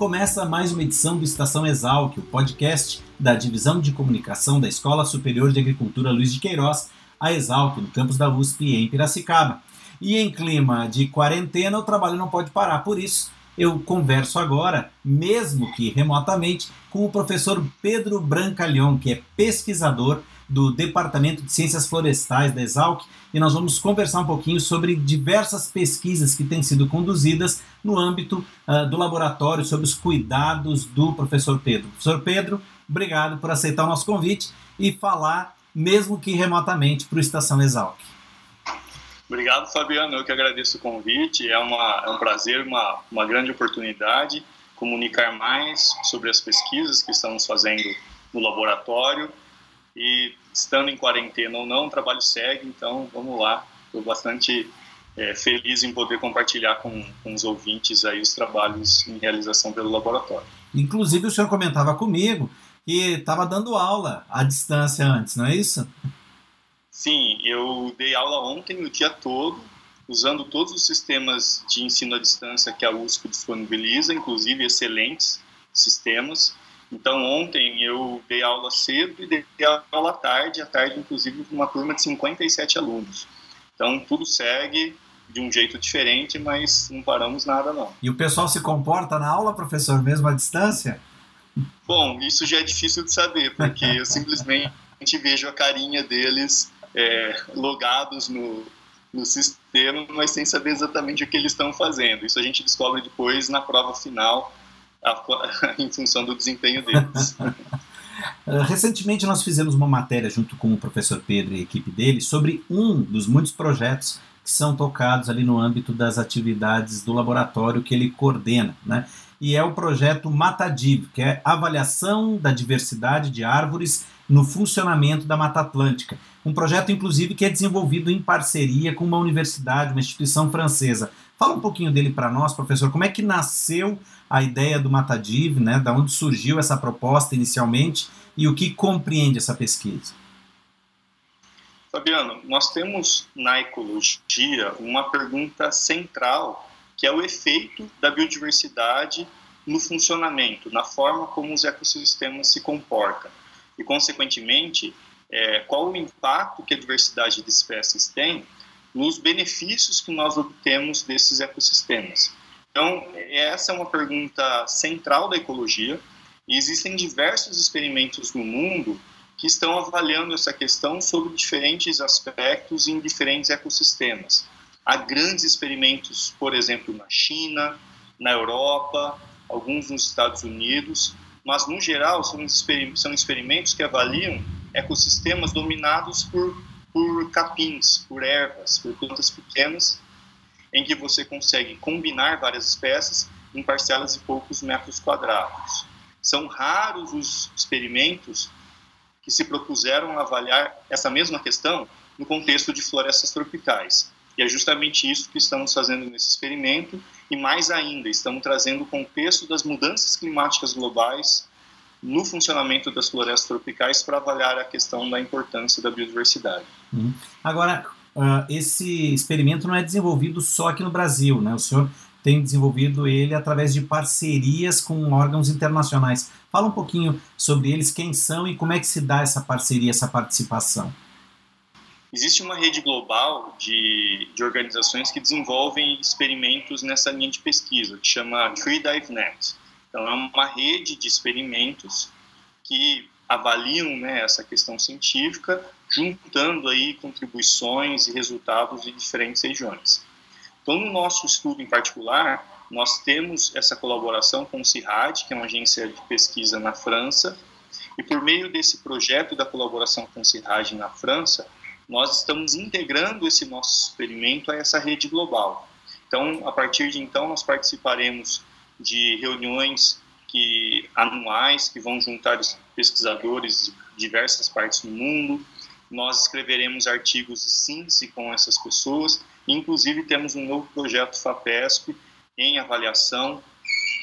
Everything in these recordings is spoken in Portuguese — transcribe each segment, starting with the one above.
começa mais uma edição do Estação Exalc, o podcast da Divisão de Comunicação da Escola Superior de Agricultura Luiz de Queiroz, a Exalc, no campus da USP em Piracicaba. E em clima de quarentena, o trabalho não pode parar, por isso eu converso agora, mesmo que remotamente, com o professor Pedro Brancalhão, que é pesquisador do Departamento de Ciências Florestais da Exalc, e nós vamos conversar um pouquinho sobre diversas pesquisas que têm sido conduzidas no âmbito uh, do laboratório sobre os cuidados do professor Pedro. Professor Pedro, obrigado por aceitar o nosso convite e falar, mesmo que remotamente, para o Estação Exalc. Obrigado, Fabiano. Eu que agradeço o convite. É, uma, é um prazer, uma, uma grande oportunidade comunicar mais sobre as pesquisas que estamos fazendo no laboratório e estando em quarentena ou não, o trabalho segue, então vamos lá. Estou bastante é, feliz em poder compartilhar com, com os ouvintes aí os trabalhos em realização pelo laboratório. Inclusive, o senhor comentava comigo que estava dando aula à distância antes, não é isso? Sim, eu dei aula ontem o dia todo, usando todos os sistemas de ensino à distância que a USP disponibiliza, inclusive excelentes sistemas. Então, ontem eu dei aula cedo e dei aula à tarde, à tarde, inclusive, com uma turma de 57 alunos. Então, tudo segue de um jeito diferente, mas não paramos nada, não. E o pessoal se comporta na aula, professor, mesmo à distância? Bom, isso já é difícil de saber, porque eu simplesmente vejo a carinha deles é, logados no, no sistema, mas sem saber exatamente o que eles estão fazendo. Isso a gente descobre depois na prova final, em função do desempenho deles. Recentemente nós fizemos uma matéria junto com o professor Pedro e a equipe dele sobre um dos muitos projetos que são tocados ali no âmbito das atividades do laboratório que ele coordena, né? E é o projeto Matadiv, que é avaliação da diversidade de árvores no funcionamento da Mata Atlântica. Um projeto, inclusive, que é desenvolvido em parceria com uma universidade, uma instituição francesa. Fala um pouquinho dele para nós, professor. Como é que nasceu a ideia do Matadiv, né? Da onde surgiu essa proposta inicialmente e o que compreende essa pesquisa? Fabiano, nós temos na ecologia uma pergunta central, que é o efeito da biodiversidade no funcionamento, na forma como os ecossistemas se comportam. E, consequentemente, é, qual o impacto que a diversidade de espécies tem nos benefícios que nós obtemos desses ecossistemas. Então, essa é uma pergunta central da ecologia e existem diversos experimentos no mundo que estão avaliando essa questão sobre diferentes aspectos em diferentes ecossistemas. Há grandes experimentos, por exemplo, na China, na Europa, alguns nos Estados Unidos, mas no geral são, experimentos que avaliam ecossistemas dominados por, por capins, por ervas, por plantas pequenas, em que você consegue combinar várias espécies em parcelas de poucos metros quadrados. São raros os experimentos que se propuseram avaliar essa mesma questão no contexto de florestas tropicais. E é justamente isso que estamos fazendo nesse experimento, e mais ainda, estamos trazendo o contexto das mudanças climáticas globais no funcionamento das florestas tropicais para avaliar a questão da importância da biodiversidade. Uhum. Agora, uh, esse experimento não é desenvolvido só aqui no Brasil, né? O senhor tem desenvolvido ele através de parcerias com órgãos internacionais. Fala um pouquinho sobre eles, quem são e como é que se dá essa parceria, essa participação. Existe uma rede global de, de organizações que desenvolvem experimentos nessa linha de pesquisa, que chama Tree Dive Net. Então, é uma rede de experimentos que avaliam né, essa questão científica, juntando aí contribuições e resultados de diferentes regiões. Então, no nosso estudo em particular, nós temos essa colaboração com o CIRAD, que é uma agência de pesquisa na França, e por meio desse projeto da colaboração com o CIRAD na França, nós estamos integrando esse nosso experimento a essa rede global. Então, a partir de então, nós participaremos de reuniões que anuais que vão juntar pesquisadores de diversas partes do mundo. Nós escreveremos artigos de síntese com essas pessoas. Inclusive temos um novo projeto FAPESP em avaliação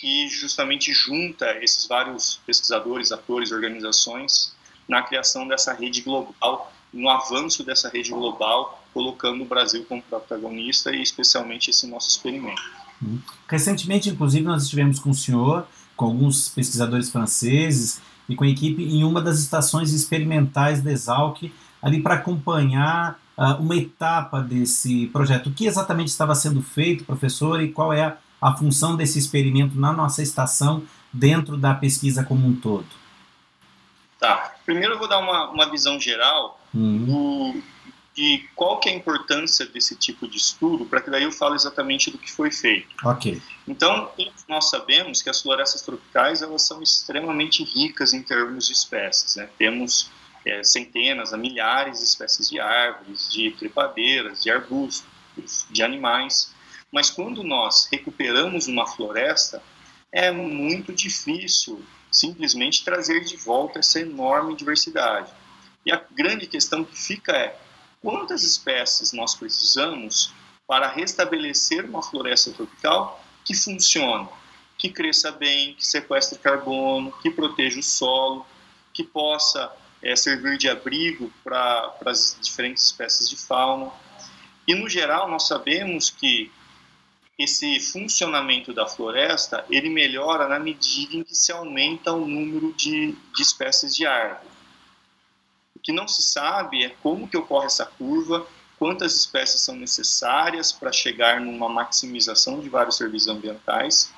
que justamente junta esses vários pesquisadores, atores, organizações na criação dessa rede global, no avanço dessa rede global, colocando o Brasil como protagonista e especialmente esse nosso experimento. Recentemente, inclusive, nós estivemos com o senhor, com alguns pesquisadores franceses e com a equipe em uma das estações experimentais da Exalc, ali para acompanhar uh, uma etapa desse projeto. O que exatamente estava sendo feito, professor, e qual é a, a função desse experimento na nossa estação dentro da pesquisa como um todo? Tá. Primeiro eu vou dar uma, uma visão geral uhum. do, de qual que é a importância desse tipo de estudo, para que daí eu falo exatamente do que foi feito. Ok. Então, nós sabemos que as florestas tropicais elas são extremamente ricas em termos de espécies. Né? Temos é, centenas a milhares de espécies de árvores, de trepadeiras, de arbustos, de animais. Mas quando nós recuperamos uma floresta, é muito difícil simplesmente trazer de volta essa enorme diversidade. E a grande questão que fica é quantas espécies nós precisamos para restabelecer uma floresta tropical que funcione, que cresça bem, que sequestre carbono, que proteja o solo, que possa é, servir de abrigo para as diferentes espécies de fauna. E, no geral, nós sabemos que esse funcionamento da floresta ele melhora na medida em que se aumenta o número de, de espécies de árvore. O que não se sabe é como que ocorre essa curva, quantas espécies são necessárias para chegar numa maximização de vários serviços ambientais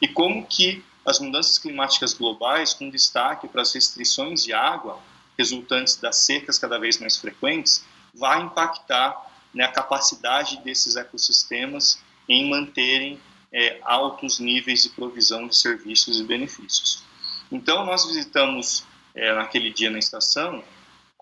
e como que as mudanças climáticas globais, com destaque para as restrições de água resultantes das secas cada vez mais frequentes, vai impactar né, a capacidade desses ecossistemas em manterem é, altos níveis de provisão de serviços e benefícios. Então, nós visitamos é, naquele dia na estação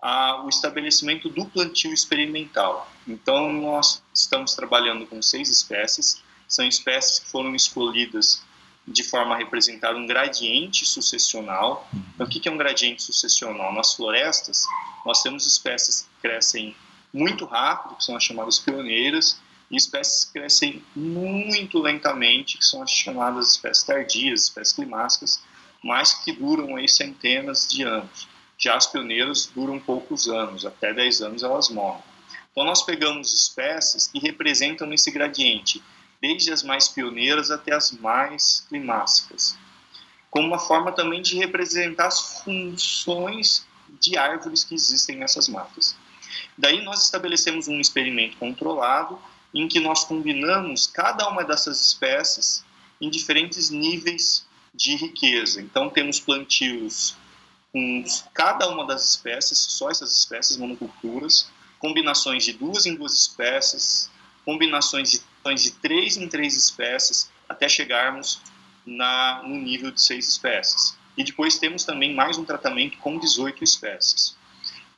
a, o estabelecimento do plantio experimental. Então, nós estamos trabalhando com seis espécies, são espécies que foram escolhidas de forma a representar um gradiente sucessional. Então, o que é um gradiente sucessional? Nas florestas, nós temos espécies que crescem muito rápido, que são as chamadas pioneiras, e espécies que crescem muito lentamente, que são as chamadas espécies tardias, espécies climáticas, mas que duram aí centenas de anos. Já as pioneiras duram poucos anos, até 10 anos elas morrem. Então nós pegamos espécies que representam esse gradiente, desde as mais pioneiras até as mais climáticas, como uma forma também de representar as funções de árvores que existem nessas matas. Daí nós estabelecemos um experimento controlado em que nós combinamos cada uma dessas espécies em diferentes níveis de riqueza. Então, temos plantios com cada uma das espécies, só essas espécies, monoculturas, combinações de duas em duas espécies, combinações de, de três em três espécies, até chegarmos na, no nível de seis espécies. E depois temos também mais um tratamento com 18 espécies.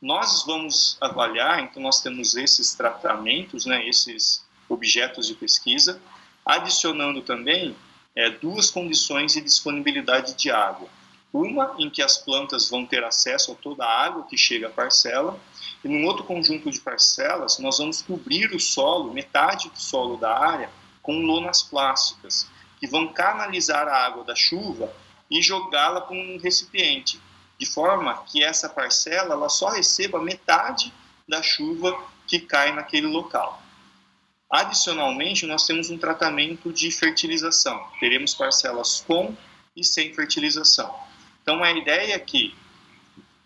Nós vamos avaliar, então nós temos esses tratamentos, né, esses objetos de pesquisa, adicionando também é, duas condições de disponibilidade de água. Uma em que as plantas vão ter acesso a toda a água que chega à parcela, e num outro conjunto de parcelas, nós vamos cobrir o solo, metade do solo da área, com lonas plásticas, que vão canalizar a água da chuva e jogá-la para um recipiente de forma que essa parcela ela só receba metade da chuva que cai naquele local. Adicionalmente, nós temos um tratamento de fertilização. Teremos parcelas com e sem fertilização. Então, a ideia é que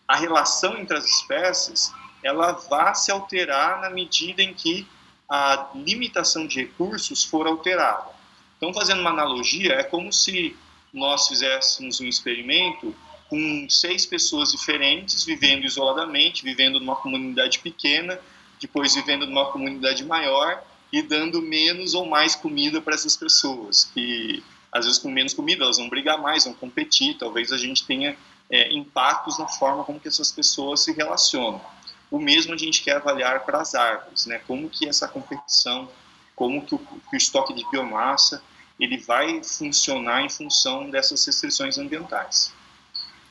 a relação entre as espécies ela vá se alterar na medida em que a limitação de recursos for alterada. Então, fazendo uma analogia, é como se nós fizéssemos um experimento com seis pessoas diferentes, vivendo isoladamente, vivendo numa comunidade pequena, depois vivendo numa comunidade maior e dando menos ou mais comida para essas pessoas, que às vezes com menos comida elas vão brigar mais, vão competir, talvez a gente tenha é, impactos na forma como que essas pessoas se relacionam. O mesmo a gente quer avaliar para as árvores, né? Como que essa competição, como que o, que o estoque de biomassa ele vai funcionar em função dessas restrições ambientais.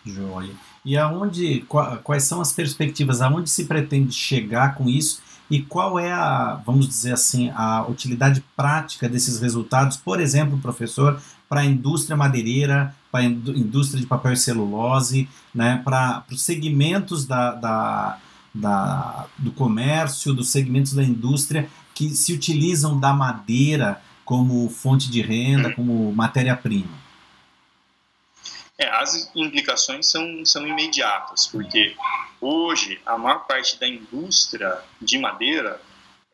Joia. E aonde, quais são as perspectivas, aonde se pretende chegar com isso e qual é a, vamos dizer assim, a utilidade prática desses resultados, por exemplo, professor, para a indústria madeireira, para a indústria de papel e celulose, né, para os segmentos da, da, da, do comércio, dos segmentos da indústria que se utilizam da madeira como fonte de renda, como matéria-prima? É, as implicações são, são imediatas, porque hoje a maior parte da indústria de madeira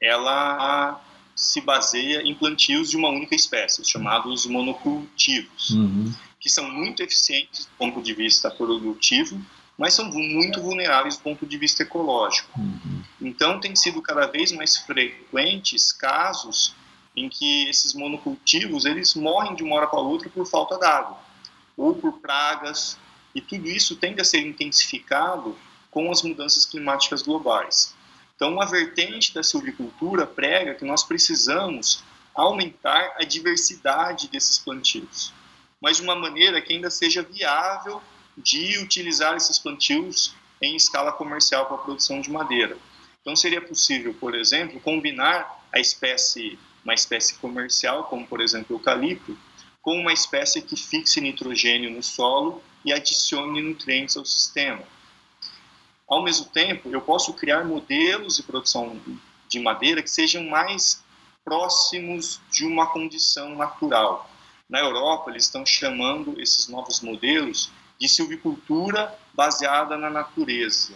ela se baseia em plantios de uma única espécie, chamados monocultivos, uhum. que são muito eficientes do ponto de vista produtivo, mas são muito vulneráveis do ponto de vista ecológico. Uhum. Então, tem sido cada vez mais frequentes casos em que esses monocultivos eles morrem de uma hora para outra por falta d'água ou por pragas, e tudo isso tende a ser intensificado com as mudanças climáticas globais. Então, uma vertente da silvicultura prega que nós precisamos aumentar a diversidade desses plantios, mas de uma maneira que ainda seja viável de utilizar esses plantios em escala comercial para a produção de madeira. Então, seria possível, por exemplo, combinar a espécie, uma espécie comercial, como por exemplo o eucalipto, com uma espécie que fixe nitrogênio no solo e adicione nutrientes ao sistema. Ao mesmo tempo, eu posso criar modelos de produção de madeira que sejam mais próximos de uma condição natural. Na Europa, eles estão chamando esses novos modelos de silvicultura baseada na natureza.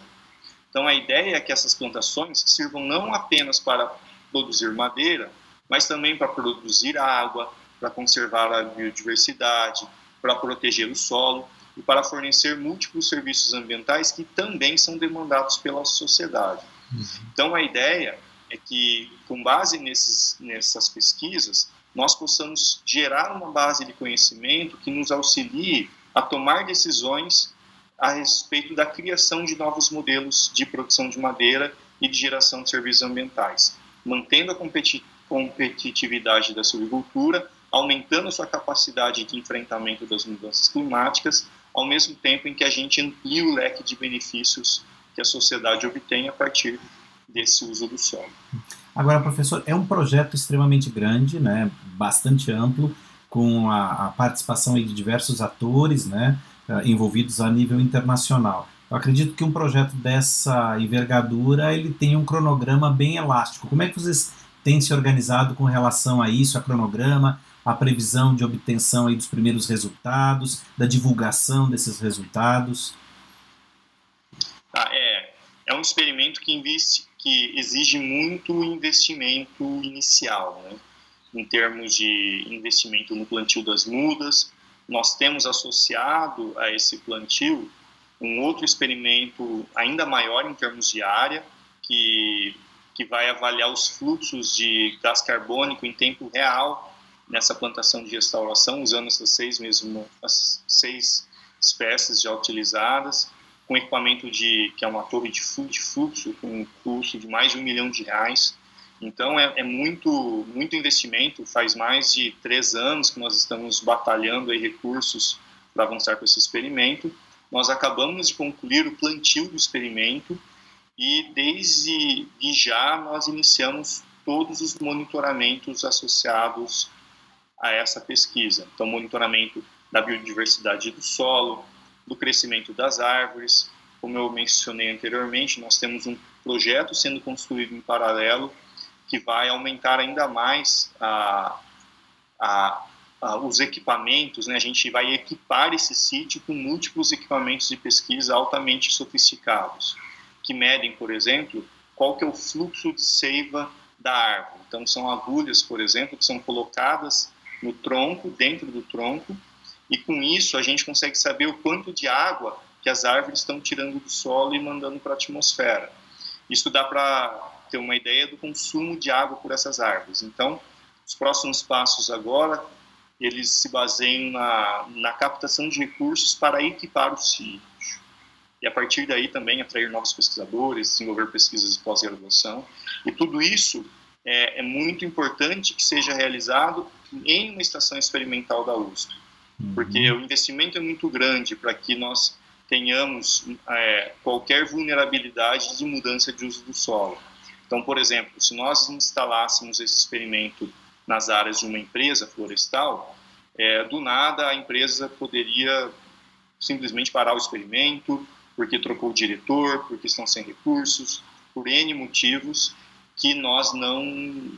Então, a ideia é que essas plantações sirvam não apenas para produzir madeira, mas também para produzir água, para conservar a biodiversidade, para proteger o solo e para fornecer múltiplos serviços ambientais que também são demandados pela sociedade. Uhum. Então, a ideia é que, com base nesses, nessas pesquisas, nós possamos gerar uma base de conhecimento que nos auxilie a tomar decisões a respeito da criação de novos modelos de produção de madeira e de geração de serviços ambientais, mantendo a competitividade da silvicultura aumentando a sua capacidade de enfrentamento das mudanças climáticas, ao mesmo tempo em que a gente amplia o leque de benefícios que a sociedade obtém a partir desse uso do solo. Agora, professor, é um projeto extremamente grande, né, bastante amplo, com a, a participação de diversos atores né, eh, envolvidos a nível internacional. Eu acredito que um projeto dessa envergadura ele tem um cronograma bem elástico. Como é que vocês têm se organizado com relação a isso, a cronograma, a previsão de obtenção aí dos primeiros resultados, da divulgação desses resultados? Ah, é, é um experimento que, investe, que exige muito investimento inicial, né? em termos de investimento no plantio das mudas. Nós temos associado a esse plantio um outro experimento ainda maior em termos de área, que, que vai avaliar os fluxos de gás carbônico em tempo real nessa plantação de restauração, usando essas seis mesmo, as seis espécies já utilizadas, com equipamento de que é uma torre de fluxo com um custo de mais de um milhão de reais. Então é, é, muito muito investimento. Faz mais de três anos que nós estamos batalhando aí recursos para avançar com esse experimento. Nós acabamos de concluir o plantio do experimento e desde já nós iniciamos todos os monitoramentos associados a essa pesquisa. Então, monitoramento da biodiversidade do solo, do crescimento das árvores. Como eu mencionei anteriormente, nós temos um projeto sendo construído em paralelo que vai aumentar ainda mais a, a, a, os equipamentos. Né? A gente vai equipar esse sítio com múltiplos equipamentos de pesquisa altamente sofisticados, que medem, por exemplo, qual que é o fluxo de seiva da árvore. Então, são agulhas, por exemplo, que são colocadas no tronco, dentro do tronco, e com isso a gente consegue saber o quanto de água que as árvores estão tirando do solo e mandando para a atmosfera. Isso dá para ter uma ideia do consumo de água por essas árvores. Então, os próximos passos agora, eles se baseiam na, na captação de recursos para equipar o sítio. E a partir daí também atrair novos pesquisadores, desenvolver pesquisas de pós-graduação. E tudo isso é, é muito importante que seja realizado em uma estação experimental da USP, uhum. porque o investimento é muito grande para que nós tenhamos é, qualquer vulnerabilidade de mudança de uso do solo. Então, por exemplo, se nós instalássemos esse experimento nas áreas de uma empresa florestal, é, do nada a empresa poderia simplesmente parar o experimento, porque trocou o diretor, porque estão sem recursos, por N motivos que nós não,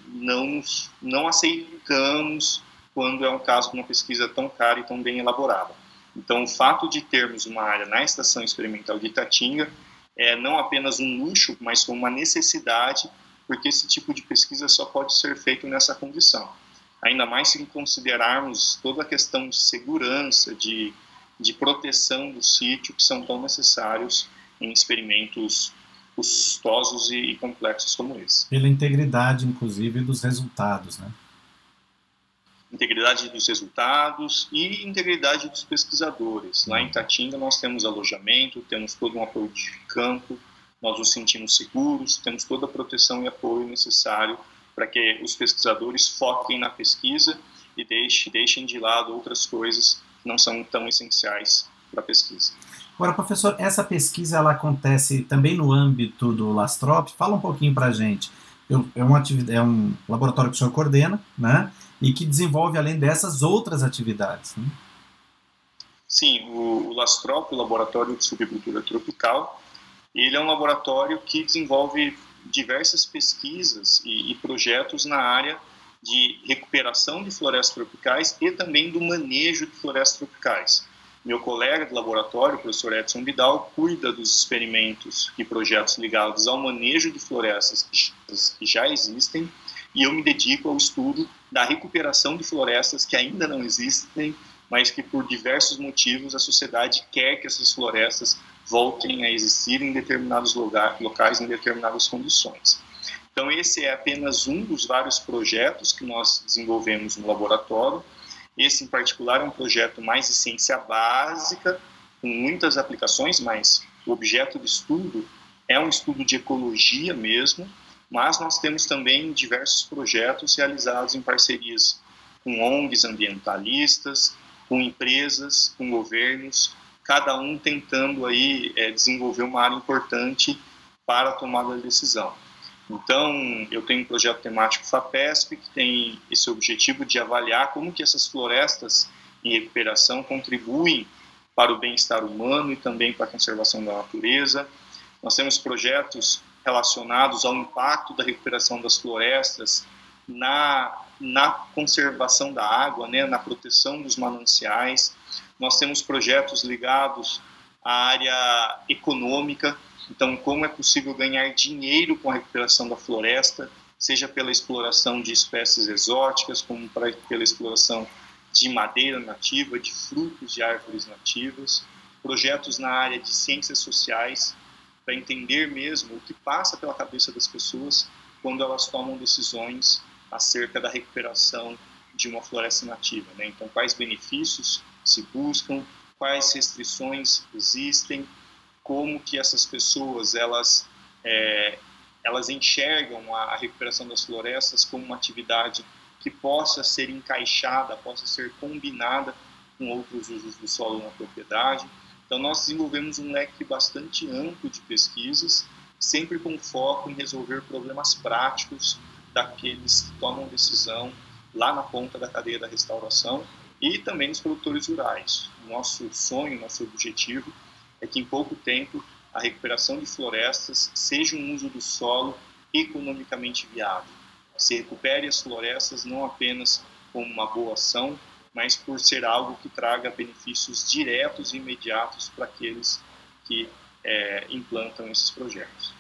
não, não aceitamos quando é um caso de uma pesquisa tão cara e tão bem elaborada. Então, o fato de termos uma área na Estação Experimental de Itatinga é não apenas um luxo, mas uma necessidade, porque esse tipo de pesquisa só pode ser feito nessa condição. Ainda mais se considerarmos toda a questão de segurança, de, de proteção do sítio, que são tão necessários em experimentos custosos e, complexos como esse. Pela integridade, inclusive, dos resultados, né? Integridade dos resultados e integridade dos pesquisadores. Lá em Tatinga nós temos alojamento, temos todo um apoio de campo, nós nos sentimos seguros, temos toda a proteção e apoio necessário para que os pesquisadores foquem na pesquisa e deixem, deixem de lado outras coisas que não são tão essenciais para a pesquisa. Agora, professor, essa pesquisa ela acontece também no âmbito do Lastrop. Fala um pouquinho para a gente. É, uma é um laboratório que o senhor coordena, né? E que desenvolve, além dessas, outras atividades. Né? Sim, o, o Lastrop, o Laboratório de Subicultura Tropical, ele é um laboratório que desenvolve diversas pesquisas e, e projetos na área de recuperação de florestas tropicais e também do manejo de florestas tropicais. Meu colega de laboratório, o professor Edson Vidal, cuida dos experimentos e projetos ligados ao manejo de florestas que já existem e eu me dedico ao estudo da recuperação de florestas que ainda não existem, mas que por diversos motivos a sociedade quer que essas florestas voltem a existir em determinados locais, em determinadas condições. Então, esse é apenas um dos vários projetos que nós desenvolvemos no laboratório esse, em particular, é um projeto mais de ciência básica, com muitas aplicações, mas o objeto de estudo é um estudo de ecologia mesmo, mas nós temos também diversos projetos realizados em parcerias com ONGs ambientalistas, com empresas, com governos, cada um tentando aí é, desenvolver uma área importante para a tomada de decisão. Então, eu tenho um projeto temático FAPESP que tem esse objetivo de avaliar como que essas florestas em recuperação contribuem para o bem-estar humano e também para a conservação da natureza. Nós temos projetos relacionados ao impacto da recuperação das florestas na, na conservação da água, né, na proteção dos mananciais. Nós temos projetos ligados à área econômica, então, como é possível ganhar dinheiro com a recuperação da floresta, seja pela exploração de espécies exóticas, como pra, pela exploração de madeira nativa, de frutos de árvores nativas, projetos na área de ciências sociais, para entender mesmo o que passa pela cabeça das pessoas quando elas tomam decisões acerca da recuperação de uma floresta nativa. Né? Então, quais benefícios se buscam, quais restrições existem, como que essas pessoas elas é, elas enxergam a, a recuperação das florestas como uma atividade que possa ser encaixada, possa ser combinada com outros usos do solo na propriedade. Então, nós desenvolvemos um leque bastante amplo de pesquisas, sempre com foco em resolver problemas práticos daqueles que tomam decisão lá na ponta da cadeia da restauração e também nos produtores rurais. Nosso sonho, nosso objetivo é que em pouco tempo a recuperação de florestas seja um uso do solo economicamente viável. Se recupere as florestas não apenas como uma boa ação, mas por ser algo que traga benefícios diretos e imediatos para aqueles que é, implantam esses projetos.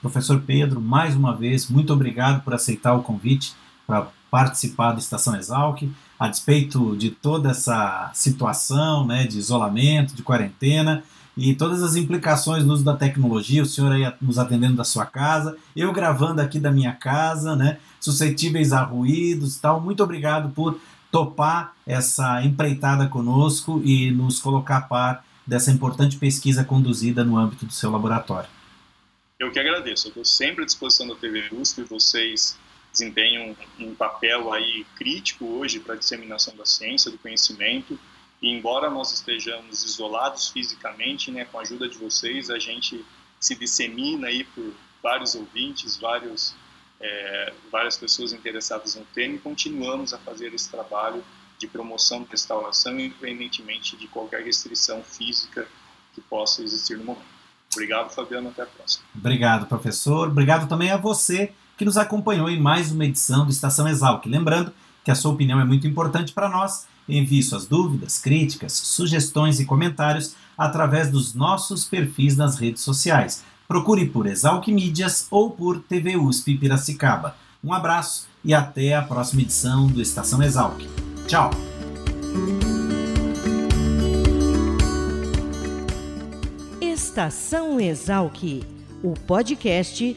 Professor Pedro, mais uma vez, muito obrigado por aceitar o convite para participar da Estação Exalc a despeito de toda essa situação né, de isolamento, de quarentena e todas as implicações no uso da tecnologia, o senhor aí nos atendendo da sua casa, eu gravando aqui da minha casa, né, suscetíveis a ruídos e tal. Muito obrigado por topar essa empreitada conosco e nos colocar a par dessa importante pesquisa conduzida no âmbito do seu laboratório. Eu que agradeço. Eu estou sempre à disposição da TV USP. Vocês desempenham um papel aí crítico hoje para a disseminação da ciência, do conhecimento. E embora nós estejamos isolados fisicamente, né, com a ajuda de vocês, a gente se dissemina aí por vários ouvintes, vários, é, várias pessoas interessadas no tema e continuamos a fazer esse trabalho de promoção, restauração, independentemente de qualquer restrição física que possa existir no momento. Obrigado, Fabiano. Até a próxima. Obrigado, professor. Obrigado também a você que nos acompanhou em mais uma edição do Estação Exalc. Lembrando que a sua opinião é muito importante para nós. Envie suas dúvidas, críticas, sugestões e comentários através dos nossos perfis nas redes sociais. Procure por Exalc Mídias ou por TV USP Piracicaba. Um abraço e até a próxima edição do Estação Exalc. Tchau! Estação Exalc, o podcast